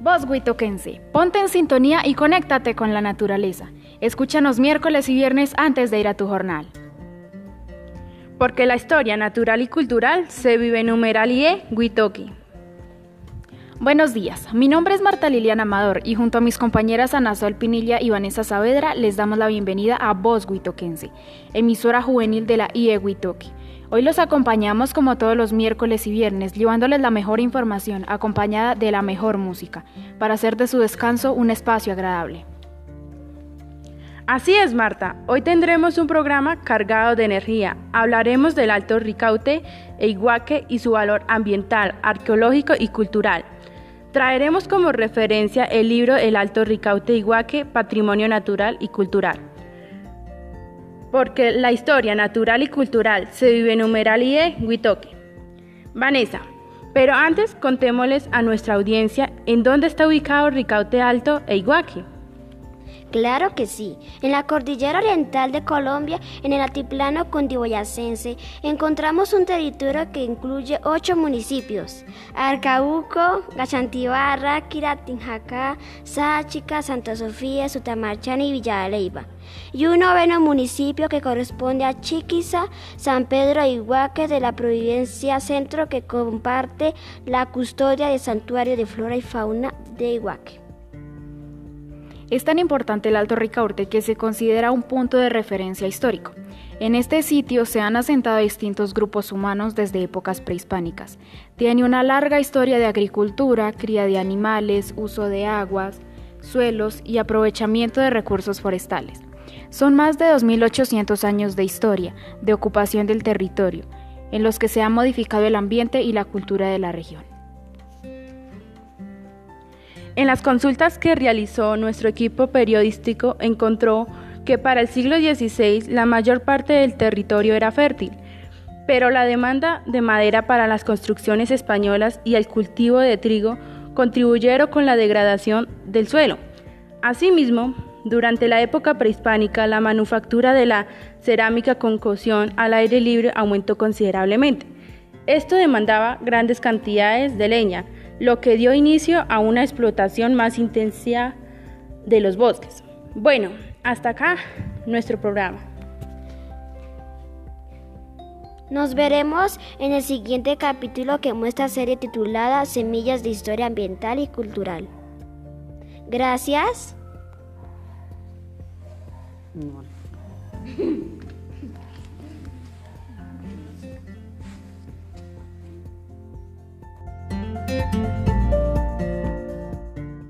Vos, Huitoquense, ponte en sintonía y conéctate con la naturaleza. Escúchanos miércoles y viernes antes de ir a tu jornal. Porque la historia natural y cultural se vive en Huitoqui. Buenos días, mi nombre es Marta Liliana Amador y junto a mis compañeras Ana Sol Pinilla y Vanessa Saavedra les damos la bienvenida a Voz Huitoquense, emisora juvenil de la IE Huitoqui. Hoy los acompañamos como todos los miércoles y viernes, llevándoles la mejor información acompañada de la mejor música, para hacer de su descanso un espacio agradable. Así es, Marta. Hoy tendremos un programa cargado de energía. Hablaremos del Alto Ricaute e Iguaque y su valor ambiental, arqueológico y cultural. Traeremos como referencia el libro El Alto Ricaute Iguaque, Patrimonio Natural y Cultural porque la historia natural y cultural se vive en Humeralie, Huitoque. Vanessa, pero antes contémosles a nuestra audiencia en dónde está ubicado Ricaute Alto e Iguaque. Claro que sí. En la cordillera oriental de Colombia, en el altiplano cundiboyacense, encontramos un territorio que incluye ocho municipios: Arcauco, Gachantibarra, Quiratinjacá, Sáchica, Santa Sofía, Sutamarchán y Villa. Y un noveno municipio que corresponde a Chiquiza, San Pedro e Iguaque de la Providencia Centro que comparte la custodia del Santuario de Flora y Fauna de Iguaque. Es tan importante el Alto Ricaurte que se considera un punto de referencia histórico. En este sitio se han asentado distintos grupos humanos desde épocas prehispánicas. Tiene una larga historia de agricultura, cría de animales, uso de aguas, suelos y aprovechamiento de recursos forestales. Son más de 2.800 años de historia, de ocupación del territorio, en los que se ha modificado el ambiente y la cultura de la región. En las consultas que realizó nuestro equipo periodístico encontró que para el siglo XVI la mayor parte del territorio era fértil, pero la demanda de madera para las construcciones españolas y el cultivo de trigo contribuyeron con la degradación del suelo. Asimismo, durante la época prehispánica, la manufactura de la cerámica con cocción al aire libre aumentó considerablemente. Esto demandaba grandes cantidades de leña, lo que dio inicio a una explotación más intensa de los bosques. Bueno, hasta acá nuestro programa. Nos veremos en el siguiente capítulo que muestra serie titulada Semillas de Historia Ambiental y Cultural. Gracias.